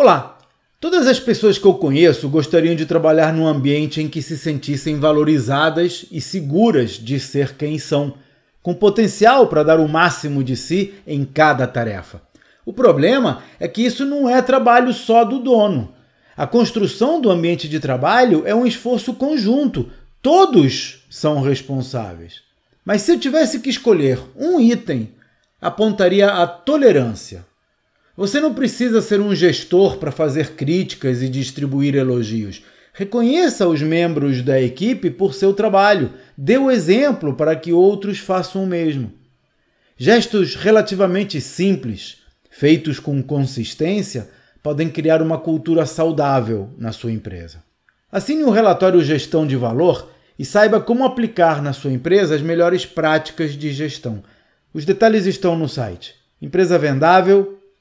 Olá! Todas as pessoas que eu conheço gostariam de trabalhar num ambiente em que se sentissem valorizadas e seguras de ser quem são, com potencial para dar o máximo de si em cada tarefa. O problema é que isso não é trabalho só do dono. A construção do ambiente de trabalho é um esforço conjunto, todos são responsáveis. Mas se eu tivesse que escolher um item, apontaria a tolerância. Você não precisa ser um gestor para fazer críticas e distribuir elogios. Reconheça os membros da equipe por seu trabalho. Dê o exemplo para que outros façam o mesmo. Gestos relativamente simples, feitos com consistência, podem criar uma cultura saudável na sua empresa. Assine o um relatório Gestão de Valor e saiba como aplicar na sua empresa as melhores práticas de gestão. Os detalhes estão no site